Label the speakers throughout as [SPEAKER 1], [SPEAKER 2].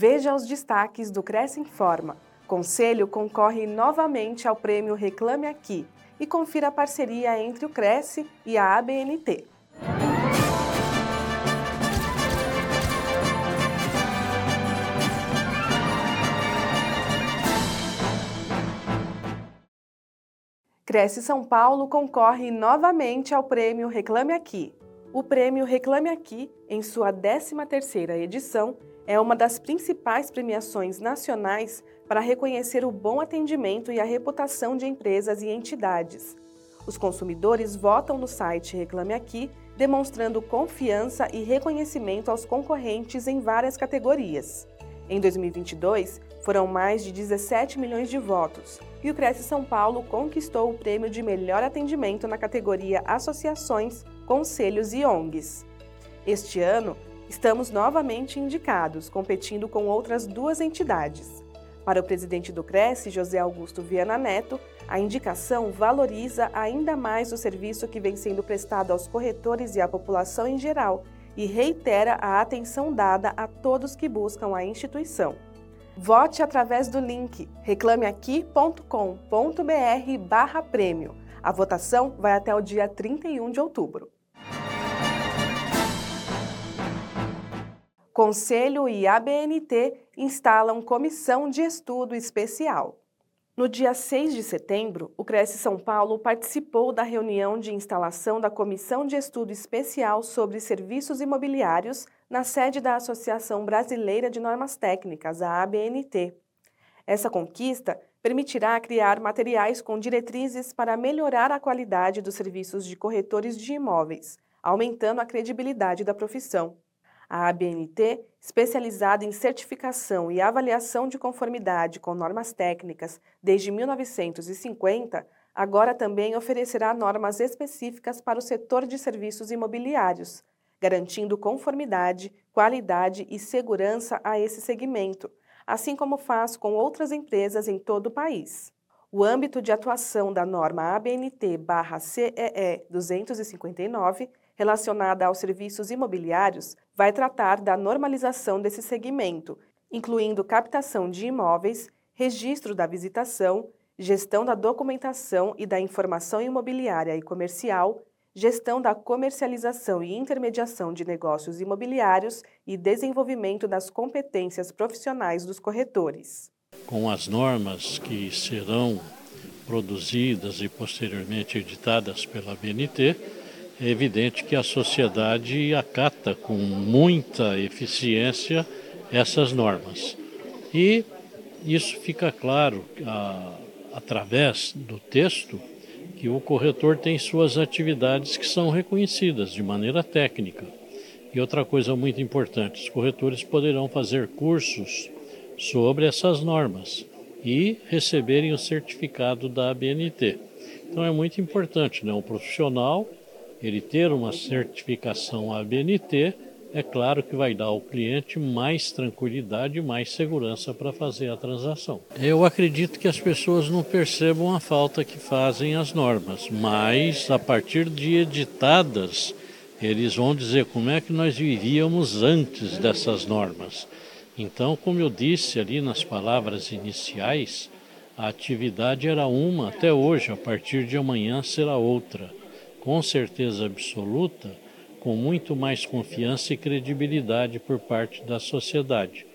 [SPEAKER 1] Veja os destaques do Cresce Informa. Conselho concorre novamente ao prêmio Reclame Aqui e confira a parceria entre o Cresce e a ABNT. Cresce São Paulo concorre novamente ao prêmio Reclame Aqui. O prêmio Reclame Aqui, em sua 13ª edição, é uma das principais premiações nacionais para reconhecer o bom atendimento e a reputação de empresas e entidades. Os consumidores votam no site Reclame Aqui, demonstrando confiança e reconhecimento aos concorrentes em várias categorias. Em 2022, foram mais de 17 milhões de votos e o Cresce São Paulo conquistou o prêmio de melhor atendimento na categoria Associações, Conselhos e ONGs. Este ano, estamos novamente indicados, competindo com outras duas entidades. Para o presidente do Cresce, José Augusto Viana Neto, a indicação valoriza ainda mais o serviço que vem sendo prestado aos corretores e à população em geral e reitera a atenção dada a todos que buscam a instituição. Vote através do link reclameaqui.com.br barra prêmio. A votação vai até o dia 31 de outubro. Conselho e ABNT instalam comissão de estudo especial. No dia 6 de setembro, o Cresce São Paulo participou da reunião de instalação da Comissão de Estudo Especial sobre Serviços Imobiliários na sede da Associação Brasileira de Normas Técnicas, a ABNT. Essa conquista permitirá criar materiais com diretrizes para melhorar a qualidade dos serviços de corretores de imóveis, aumentando a credibilidade da profissão. A ABNT, especializada em certificação e avaliação de conformidade com normas técnicas desde 1950, agora também oferecerá normas específicas para o setor de serviços imobiliários, garantindo conformidade, qualidade e segurança a esse segmento, assim como faz com outras empresas em todo o país. O âmbito de atuação da norma ABNT-CEE 259 relacionada aos serviços imobiliários vai tratar da normalização desse segmento, incluindo captação de imóveis, registro da visitação, gestão da documentação e da informação imobiliária e comercial, gestão da comercialização e intermediação de negócios imobiliários e desenvolvimento das competências profissionais dos corretores.
[SPEAKER 2] Com as normas que serão produzidas e posteriormente editadas pela BNT, é evidente que a sociedade acata com muita eficiência essas normas. E isso fica claro a, através do texto que o corretor tem suas atividades que são reconhecidas de maneira técnica. E outra coisa muito importante, os corretores poderão fazer cursos sobre essas normas e receberem o certificado da ABNT. Então é muito importante, né? um profissional ele ter uma certificação ABNT, é claro que vai dar ao cliente mais tranquilidade e mais segurança para fazer a transação. Eu acredito que as pessoas não percebam a falta que fazem as normas, mas a partir de editadas, eles vão dizer como é que nós vivíamos antes dessas normas. Então, como eu disse ali nas palavras iniciais, a atividade era uma até hoje, a partir de amanhã será outra com certeza absoluta, com muito mais confiança e credibilidade por parte da sociedade,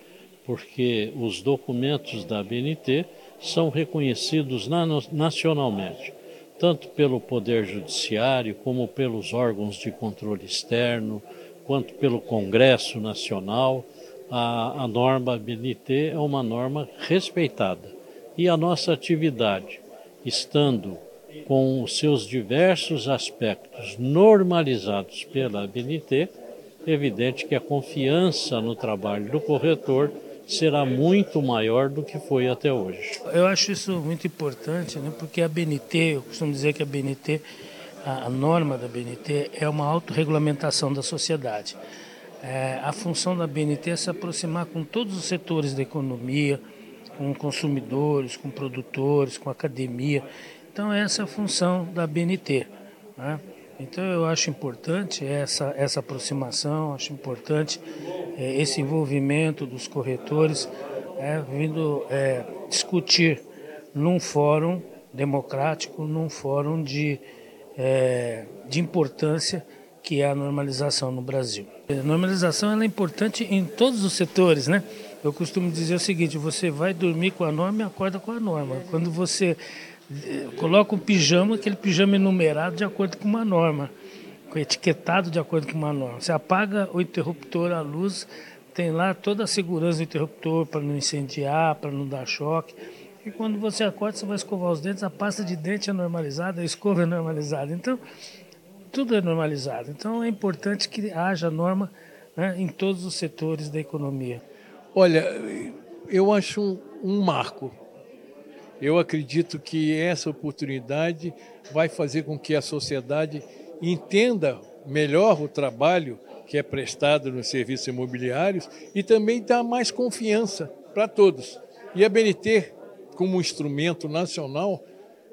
[SPEAKER 2] porque os documentos da BNT são reconhecidos nacionalmente, tanto pelo Poder Judiciário, como pelos órgãos de controle externo, quanto pelo Congresso Nacional. A, a norma BNT é uma norma respeitada. E a nossa atividade, estando com os seus diversos aspectos normalizados pela ABNT, é evidente que a confiança no trabalho do corretor será muito maior do que foi até hoje.
[SPEAKER 3] Eu acho isso muito importante, né? porque a BNT, eu costumo dizer que a BNT, a, a norma da BNT é uma autorregulamentação da sociedade. É, a função da BNT é se aproximar com todos os setores da economia, com consumidores, com produtores, com academia. Então essa é a função da BNT. Né? Então eu acho importante essa, essa aproximação, acho importante é, esse envolvimento dos corretores, é, vindo é, discutir num fórum democrático, num fórum de, é, de importância que é a normalização no Brasil. A normalização é importante em todos os setores, né? Eu costumo dizer o seguinte: você vai dormir com a norma e acorda com a norma. Quando você eh, coloca um pijama, aquele pijama é numerado de acordo com uma norma, etiquetado de acordo com uma norma. Você apaga o interruptor, a luz, tem lá toda a segurança do interruptor para não incendiar, para não dar choque. E quando você acorda, você vai escovar os dentes, a pasta de dente é normalizada, a escova é normalizada. Então, tudo é normalizado. Então, é importante que haja norma né, em todos os setores da economia.
[SPEAKER 4] Olha, eu acho um, um marco. Eu acredito que essa oportunidade vai fazer com que a sociedade entenda melhor o trabalho que é prestado nos serviços imobiliários e também dá mais confiança para todos. E a BNT, como instrumento nacional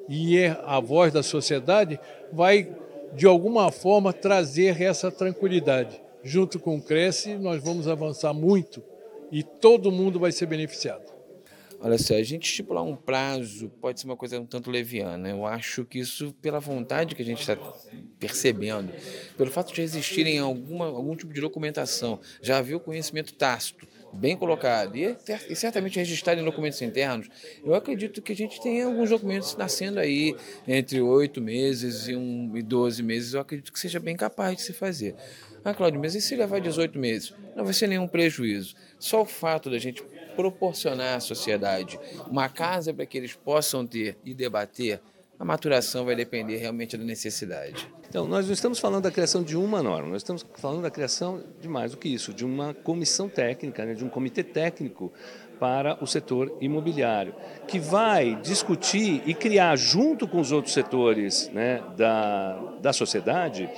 [SPEAKER 4] e é a voz da sociedade, vai de alguma forma trazer essa tranquilidade. Junto com o Cresce, nós vamos avançar muito e todo mundo vai ser beneficiado.
[SPEAKER 5] Olha só, a gente estipular um prazo pode ser uma coisa um tanto leviana. Eu acho que isso, pela vontade que a gente está percebendo, pelo fato de existirem alguma, algum tipo de documentação, já havia o conhecimento tácito, bem colocado, e, e certamente registrado em documentos internos, eu acredito que a gente tem alguns documentos nascendo aí entre oito meses e, um, e 12 meses, eu acredito que seja bem capaz de se fazer. Ah, Cláudio, mas e se levar 18 meses? Não vai ser nenhum prejuízo. Só o fato da gente proporcionar à sociedade uma casa para que eles possam ter e debater, a maturação vai depender realmente da necessidade.
[SPEAKER 6] Então, nós não estamos falando da criação de uma norma, nós estamos falando da criação de mais do que isso, de uma comissão técnica, né, de um comitê técnico para o setor imobiliário, que vai discutir e criar, junto com os outros setores né, da, da sociedade,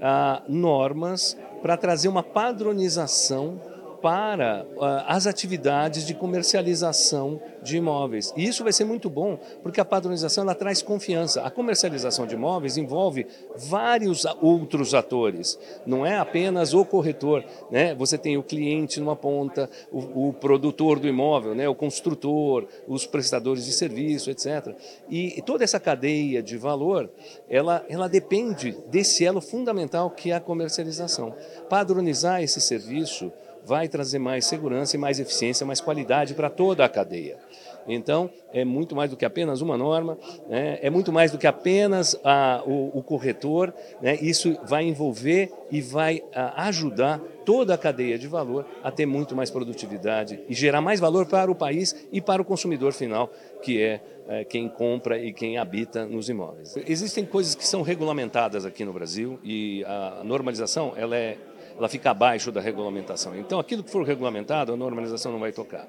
[SPEAKER 6] ah, normas para trazer uma padronização para uh, as atividades de comercialização de imóveis. E isso vai ser muito bom, porque a padronização ela traz confiança. A comercialização de imóveis envolve vários outros atores, não é apenas o corretor. Né? Você tem o cliente numa ponta, o, o produtor do imóvel, né? o construtor, os prestadores de serviço, etc. E, e toda essa cadeia de valor, ela, ela depende desse elo fundamental que é a comercialização. Padronizar esse serviço vai trazer mais segurança e mais eficiência, mais qualidade para toda a cadeia. Então, é muito mais do que apenas uma norma, né? é muito mais do que apenas a, o, o, corretor. Né? Isso vai envolver e vai a, ajudar toda a cadeia de valor a ter muito mais produtividade e gerar mais valor para o país e para o consumidor final, que é, é quem compra e quem habita nos imóveis. Existem coisas que são regulamentadas aqui no Brasil e a normalização ela é ela fica abaixo da regulamentação. Então, aquilo que for regulamentado, a normalização não vai tocar.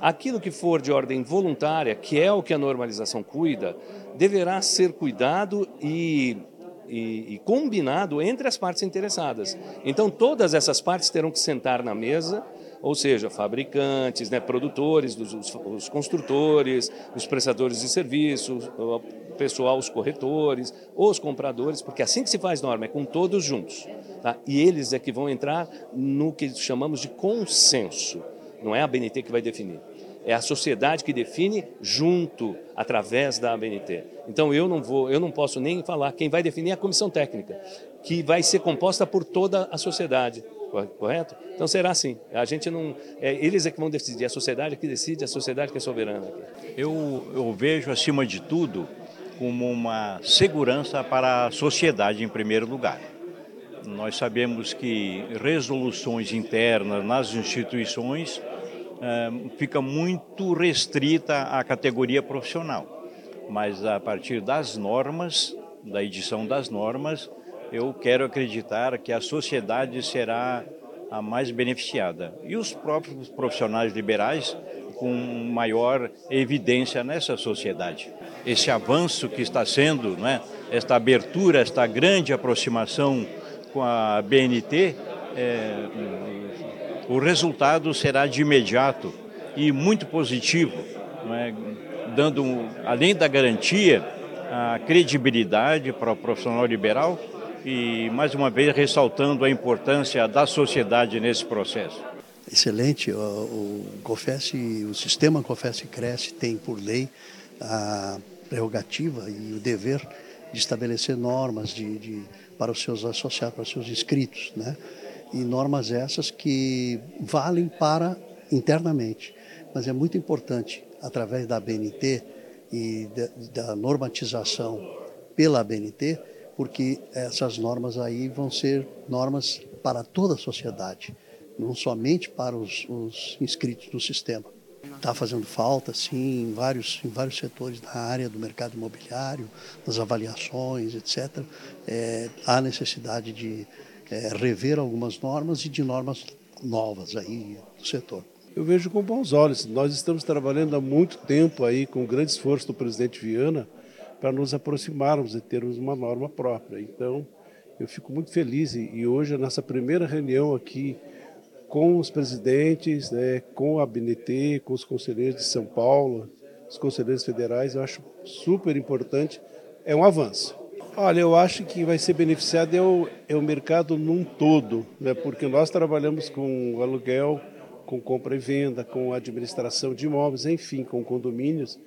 [SPEAKER 6] Aquilo que for de ordem voluntária, que é o que a normalização cuida, deverá ser cuidado e, e, e combinado entre as partes interessadas. Então, todas essas partes terão que sentar na mesa ou seja, fabricantes, né, produtores, os, os, construtores, os prestadores de serviços, o pessoal, os corretores, os compradores, porque assim que se faz norma, é com todos juntos. Tá? E eles é que vão entrar no que chamamos de consenso. Não é a ABNT que vai definir. É a sociedade que define junto, através da ABNT. Então eu não vou, eu não posso nem falar. Quem vai definir é a comissão técnica, que vai ser composta por toda a sociedade correto? Então será assim. A gente não, é, eles é que vão decidir. A sociedade é que decide, a sociedade que é soberana.
[SPEAKER 7] Eu, eu vejo acima de tudo como uma segurança para a sociedade em primeiro lugar. Nós sabemos que resoluções internas nas instituições eh, fica muito restrita à categoria profissional, mas a partir das normas, da edição das normas, eu quero acreditar que a sociedade será a mais beneficiada e os próprios profissionais liberais com maior evidência nessa sociedade. Esse avanço que está sendo, né, esta abertura, esta grande aproximação com a BNT, é, o resultado será de imediato e muito positivo, é? dando, além da garantia, a credibilidade para o profissional liberal e, mais uma vez, ressaltando a importância da sociedade nesse processo.
[SPEAKER 8] excelente. O, o COFES, o sistema COFES Cresce tem por lei a prerrogativa e o dever de estabelecer normas de, de, para os seus associados, para os seus inscritos, né? E normas essas que valem para internamente, mas é muito importante através da BNT e da, da normatização pela BNT, porque essas normas aí vão ser normas para toda a sociedade, não somente para os, os inscritos do sistema. Está fazendo falta, sim, em vários, em vários setores da área do mercado imobiliário, das avaliações, etc. É, há necessidade de é, rever algumas normas e de normas novas aí do setor.
[SPEAKER 9] Eu vejo com bons olhos. Nós estamos trabalhando há muito tempo aí, com grande esforço do presidente Viana, para nos aproximarmos e termos uma norma própria. Então, eu fico muito feliz e, hoje a nossa primeira reunião aqui com os presidentes, né, com a BNT, com os conselheiros de São Paulo, os conselheiros federais, eu acho super importante, é um avanço. Olha, eu acho que vai ser beneficiado é o, é o mercado num todo, né, porque nós trabalhamos com aluguel, com compra e venda, com administração de imóveis, enfim, com condomínios,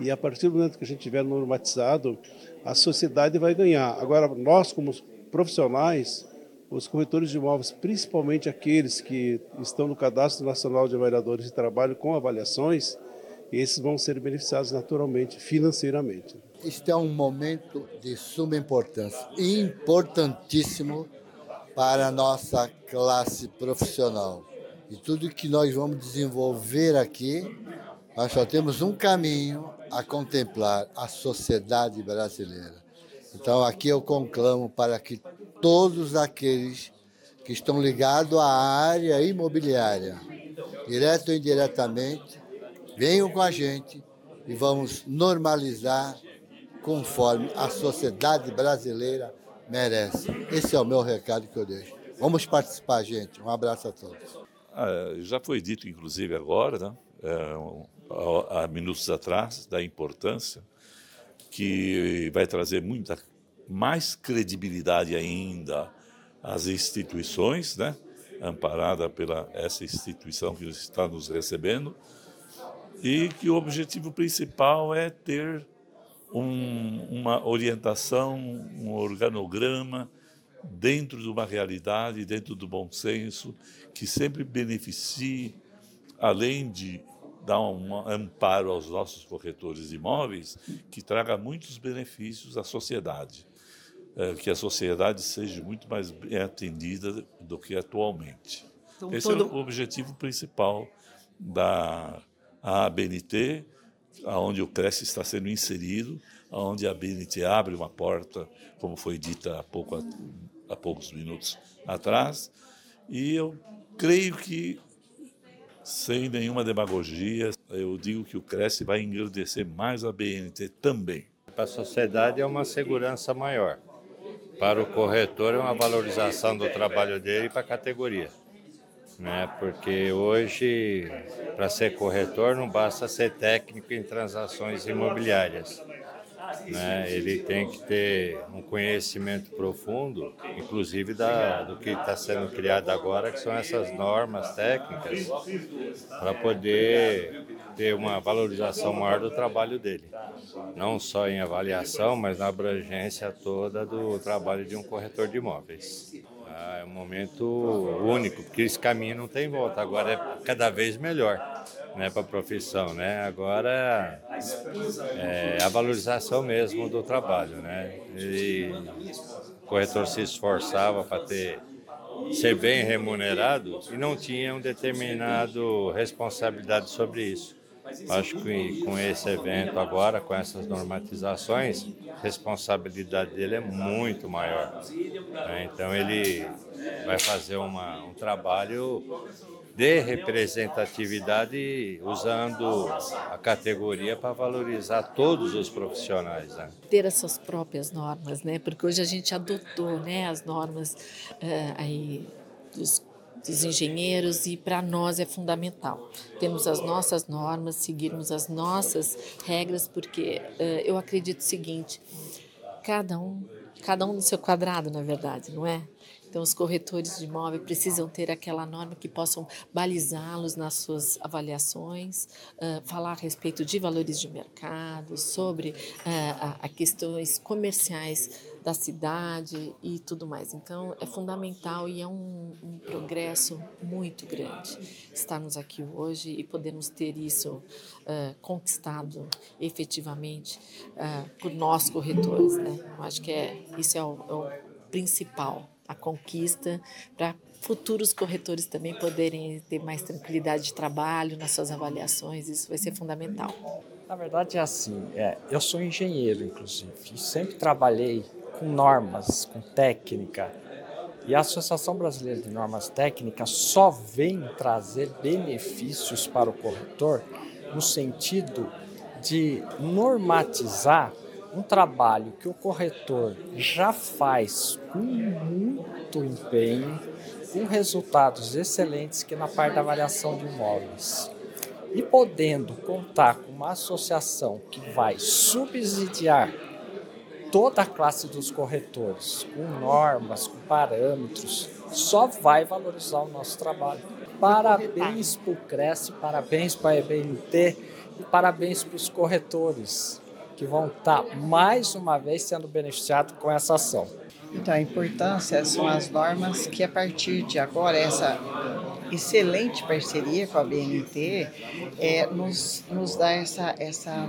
[SPEAKER 9] e a partir do momento que a gente tiver normatizado, a sociedade vai ganhar. Agora, nós como profissionais, os corretores de imóveis, principalmente aqueles que estão no Cadastro Nacional de Avaliadores de Trabalho com avaliações, esses vão ser beneficiados naturalmente, financeiramente.
[SPEAKER 10] Este é um momento de suma importância, importantíssimo para a nossa classe profissional. E tudo que nós vamos desenvolver aqui, nós só temos um caminho a contemplar: a sociedade brasileira. Então, aqui eu conclamo para que todos aqueles que estão ligados à área imobiliária, direto ou indiretamente, venham com a gente e vamos normalizar conforme a sociedade brasileira merece. Esse é o meu recado que eu deixo. Vamos participar, gente. Um abraço a todos.
[SPEAKER 11] Ah, já foi dito, inclusive, agora, né, é, há minutos atrás, da importância que vai trazer muita mais credibilidade ainda às instituições, né, amparada pela essa instituição que está nos recebendo, e que o objetivo principal é ter um, uma orientação, um organograma dentro de uma realidade, dentro do bom senso, que sempre beneficie, além de dar um amparo aos nossos corretores de imóveis, que traga muitos benefícios à sociedade. É, que a sociedade seja muito mais bem atendida do que atualmente. Então, Esse todo... é o objetivo principal da ABNT, aonde o Cresce está sendo inserido, aonde a ABNT abre uma porta, como foi dita há pouco há poucos minutos atrás, e eu creio que, sem nenhuma demagogia, eu digo que o Cresce vai engrandecer mais a BNT também.
[SPEAKER 12] Para a sociedade é uma segurança maior. Para o corretor é uma valorização do trabalho dele para a categoria. Né? Porque hoje, para ser corretor, não basta ser técnico em transações imobiliárias né? Ele tem que ter um conhecimento profundo, inclusive da, do que está sendo criado agora, que são essas normas técnicas, para poder ter uma valorização maior do trabalho dele. Não só em avaliação, mas na abrangência toda do trabalho de um corretor de imóveis. Ah, é um momento único, porque esse caminho não tem volta, agora é cada vez melhor né, para a profissão, né? Agora é a valorização mesmo do trabalho, né? E o corretor se esforçava para ter ser bem remunerado e não tinha um determinado responsabilidade sobre isso. Acho que com esse evento agora, com essas normatizações, a responsabilidade dele é muito maior. Né? Então ele vai fazer uma, um trabalho de representatividade usando a categoria para valorizar todos os profissionais. Né?
[SPEAKER 13] Ter as suas próprias normas, né? Porque hoje a gente adotou, né, as normas uh, aí dos, dos engenheiros e para nós é fundamental. Temos as nossas normas, seguirmos as nossas regras, porque uh, eu acredito o seguinte: cada um, cada um no seu quadrado, na verdade, não é? Então, os corretores de imóvel precisam ter aquela norma que possam balizá-los nas suas avaliações, uh, falar a respeito de valores de mercado, sobre uh, a, a questões comerciais da cidade e tudo mais. Então, é fundamental e é um, um progresso muito grande estarmos aqui hoje e podermos ter isso uh, conquistado efetivamente uh, por nós corretores. Né? Eu acho que é, isso é o, é o principal, a conquista para futuros corretores também poderem ter mais tranquilidade de trabalho nas suas avaliações, isso vai ser fundamental.
[SPEAKER 14] Na verdade é assim, é, eu sou engenheiro, inclusive, sempre trabalhei com normas, com técnica. E a Associação Brasileira de Normas Técnicas só vem trazer benefícios para o corretor no sentido de normatizar um trabalho que o corretor já faz com muito empenho, com resultados excelentes que na parte da avaliação de imóveis. E podendo contar com uma associação que vai subsidiar toda a classe dos corretores, com normas, com parâmetros, só vai valorizar o nosso trabalho. Parabéns para o Cresce, parabéns para a EBNT e parabéns para os corretores, que vão estar tá mais uma vez sendo beneficiados com essa ação.
[SPEAKER 15] Então, a importância são as normas que, a partir de agora, essa excelente parceria com a BNT é, nos, nos dá essa, essa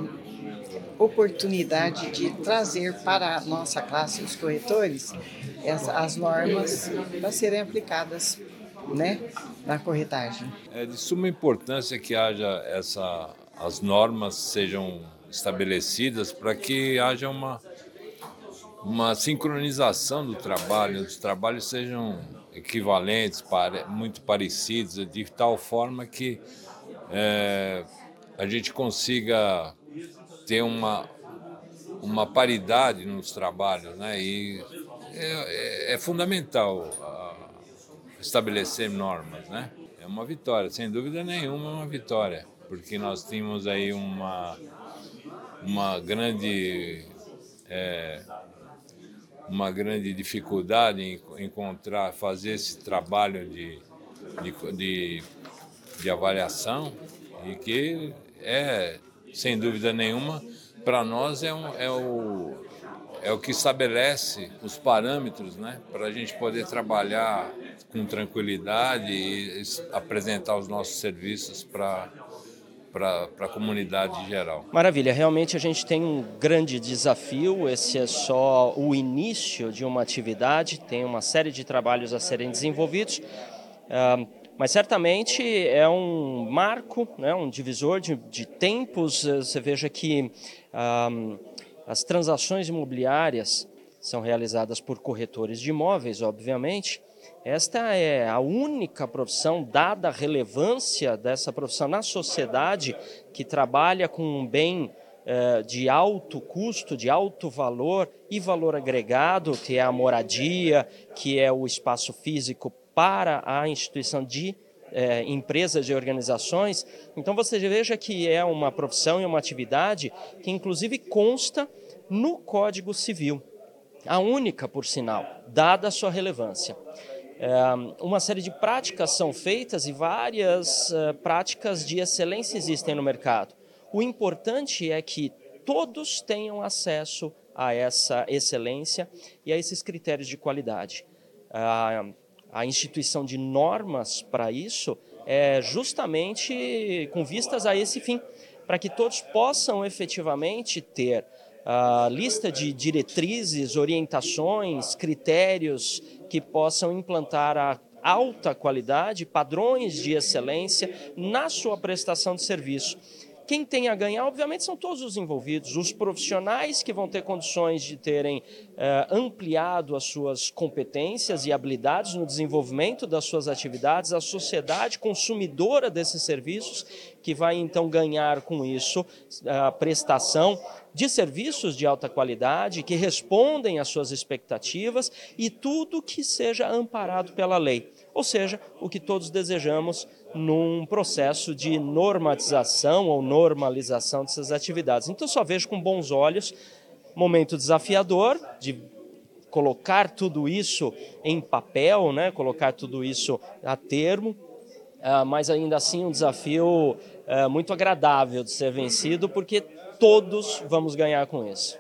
[SPEAKER 15] oportunidade de trazer para a nossa classe, os corretores, essa, as normas para serem aplicadas né, na corretagem.
[SPEAKER 16] É de suma importância que haja essa, as normas sejam estabelecidas para que haja uma, uma sincronização do trabalho, os trabalhos sejam equivalentes, muito parecidos, de tal forma que é, a gente consiga ter uma, uma paridade nos trabalhos, né? E é, é, é fundamental estabelecer normas, né? É uma vitória, sem dúvida nenhuma, é uma vitória, porque nós tínhamos aí uma uma grande é, uma grande dificuldade em encontrar, fazer esse trabalho de, de, de, de avaliação e que é sem dúvida nenhuma, para nós é, um, é, o, é o que estabelece os parâmetros né, para a gente poder trabalhar com tranquilidade e apresentar os nossos serviços para para a comunidade em geral.
[SPEAKER 17] Maravilha, realmente a gente tem um grande desafio, esse é só o início de uma atividade, tem uma série de trabalhos a serem desenvolvidos. Uh, mas certamente é um marco, né, um divisor de, de tempos. Eh, você veja que um, as transações imobiliárias são realizadas por corretores de imóveis, obviamente. Esta é a única profissão, dada a relevância dessa profissão na sociedade, que trabalha com um bem eh, de alto custo, de alto valor e valor agregado, que é a moradia, que é o espaço físico para a instituição de é, empresas e organizações. Então você veja que é uma profissão e uma atividade que inclusive consta no Código Civil, a única, por sinal, dada a sua relevância. É, uma série de práticas são feitas e várias é, práticas de excelência existem no mercado. O importante é que todos tenham acesso a essa excelência e a esses critérios de qualidade. Ah, a instituição de normas para isso é justamente com vistas a esse fim, para que todos possam efetivamente ter a lista de diretrizes, orientações, critérios que possam implantar a alta qualidade, padrões de excelência na sua prestação de serviço. Quem tem a ganhar, obviamente, são todos os envolvidos, os profissionais que vão ter condições de terem eh, ampliado as suas competências e habilidades no desenvolvimento das suas atividades, a sociedade consumidora desses serviços, que vai então ganhar com isso a prestação de serviços de alta qualidade, que respondem às suas expectativas e tudo que seja amparado pela lei. Ou seja, o que todos desejamos num processo de normatização ou normalização dessas atividades. Então, só vejo com bons olhos momento desafiador de colocar tudo isso em papel, né, colocar tudo isso a termo, uh, mas ainda assim um desafio uh, muito agradável de ser vencido, porque todos vamos ganhar com isso.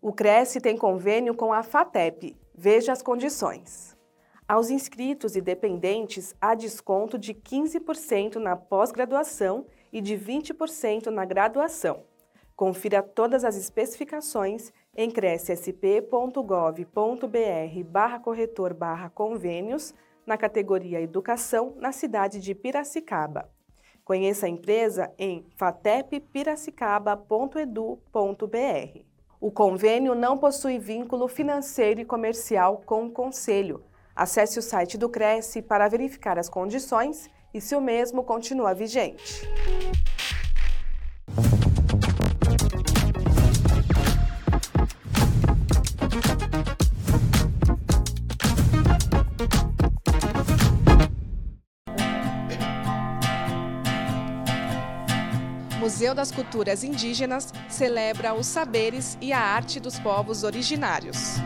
[SPEAKER 1] O Cresce tem convênio com a FATEP. Veja as condições. Aos inscritos e dependentes, há desconto de 15% na pós-graduação e de 20% na graduação. Confira todas as especificações em crescsp.gov.br barra corretor barra convênios na categoria Educação na cidade de Piracicaba. Conheça a empresa em fateppiracicaba.edu.br. O convênio não possui vínculo financeiro e comercial com o Conselho. Acesse o site do Cresce para verificar as condições e se o mesmo continua vigente. Museu das Culturas Indígenas celebra os saberes e a arte dos povos originários.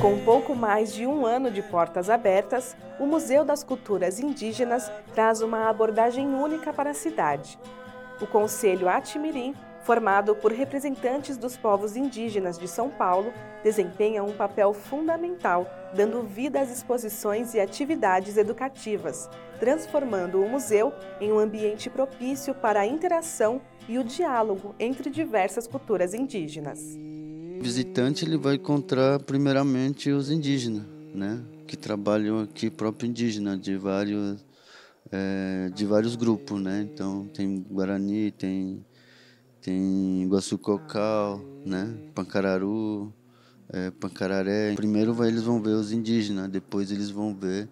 [SPEAKER 1] Com pouco mais de um ano de portas abertas, o Museu das Culturas Indígenas traz uma abordagem única para a cidade. O Conselho Atimirim, formado por representantes dos povos indígenas de São Paulo, desempenha um papel fundamental, dando vida às exposições e atividades educativas, transformando o museu em um ambiente propício para a interação e o diálogo entre diversas culturas indígenas.
[SPEAKER 18] Visitante ele vai encontrar primeiramente os indígenas, né, que trabalham aqui próprio indígena de vários é, de vários grupos, né? Então tem Guarani, tem tem Iguaçu Cocal, né, Pancararu, é, Pancararé. Primeiro vai, eles vão ver os indígenas, depois eles vão ver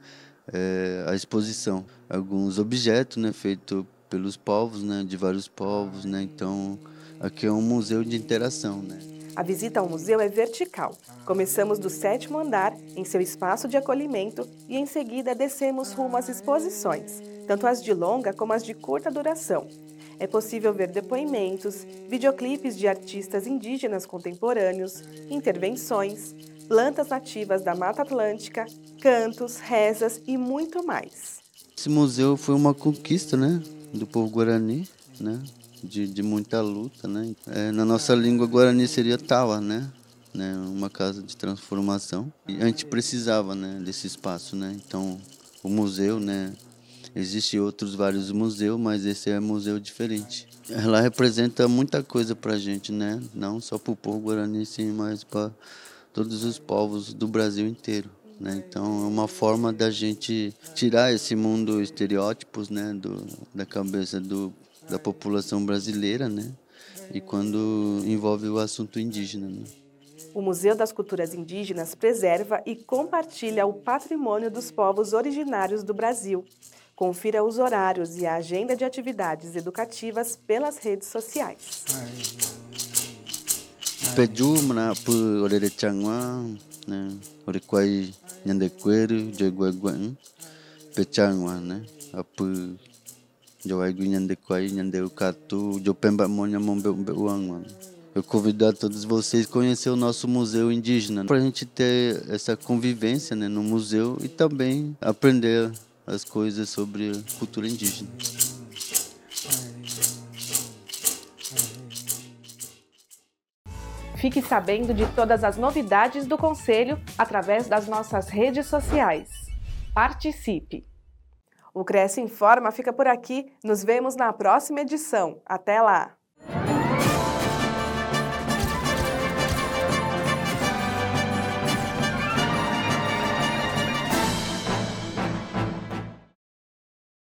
[SPEAKER 18] é, a exposição, alguns objetos, né, feitos pelos povos, né, de vários povos, né. Então aqui é um museu de interação, né.
[SPEAKER 1] A visita ao museu é vertical. Começamos do sétimo andar, em seu espaço de acolhimento, e em seguida descemos rumo às exposições, tanto as de longa como as de curta duração. É possível ver depoimentos, videoclipes de artistas indígenas contemporâneos, intervenções, plantas nativas da Mata Atlântica, cantos, rezas e muito mais.
[SPEAKER 18] Esse museu foi uma conquista, né, do povo guarani, né? De, de muita luta, né? É, na nossa língua guarani seria tawa, né? né? Uma casa de transformação. E a gente precisava, né? Desse espaço, né? Então, o museu, né? Existem outros vários museus, mas esse é um museu diferente. Ela representa muita coisa para a gente, né? Não só para o povo guarani, sim, mas para todos os povos do Brasil inteiro. Né? Então é uma forma da gente tirar esse mundo estereótipos né? do, da cabeça do da população brasileira, né? E quando envolve o assunto indígena. Né?
[SPEAKER 1] O Museu das Culturas Indígenas preserva e compartilha o patrimônio dos povos originários do Brasil. Confira os horários e a agenda de atividades educativas pelas redes sociais.
[SPEAKER 18] Pejumna pu orere changwa, né? Orequai nyandequeiro, jeguaguan, pechangwa, né? Apu Jawaigu Nhandequai, Nhandeucatu, Jopemba Monha Mombeuang. Eu convido a todos vocês a conhecer o nosso museu indígena, para a gente ter essa convivência né, no museu e também aprender as coisas sobre a cultura indígena.
[SPEAKER 1] Fique sabendo de todas as novidades do Conselho através das nossas redes sociais. Participe! O Cresce Informa fica por aqui. Nos vemos na próxima edição. Até lá!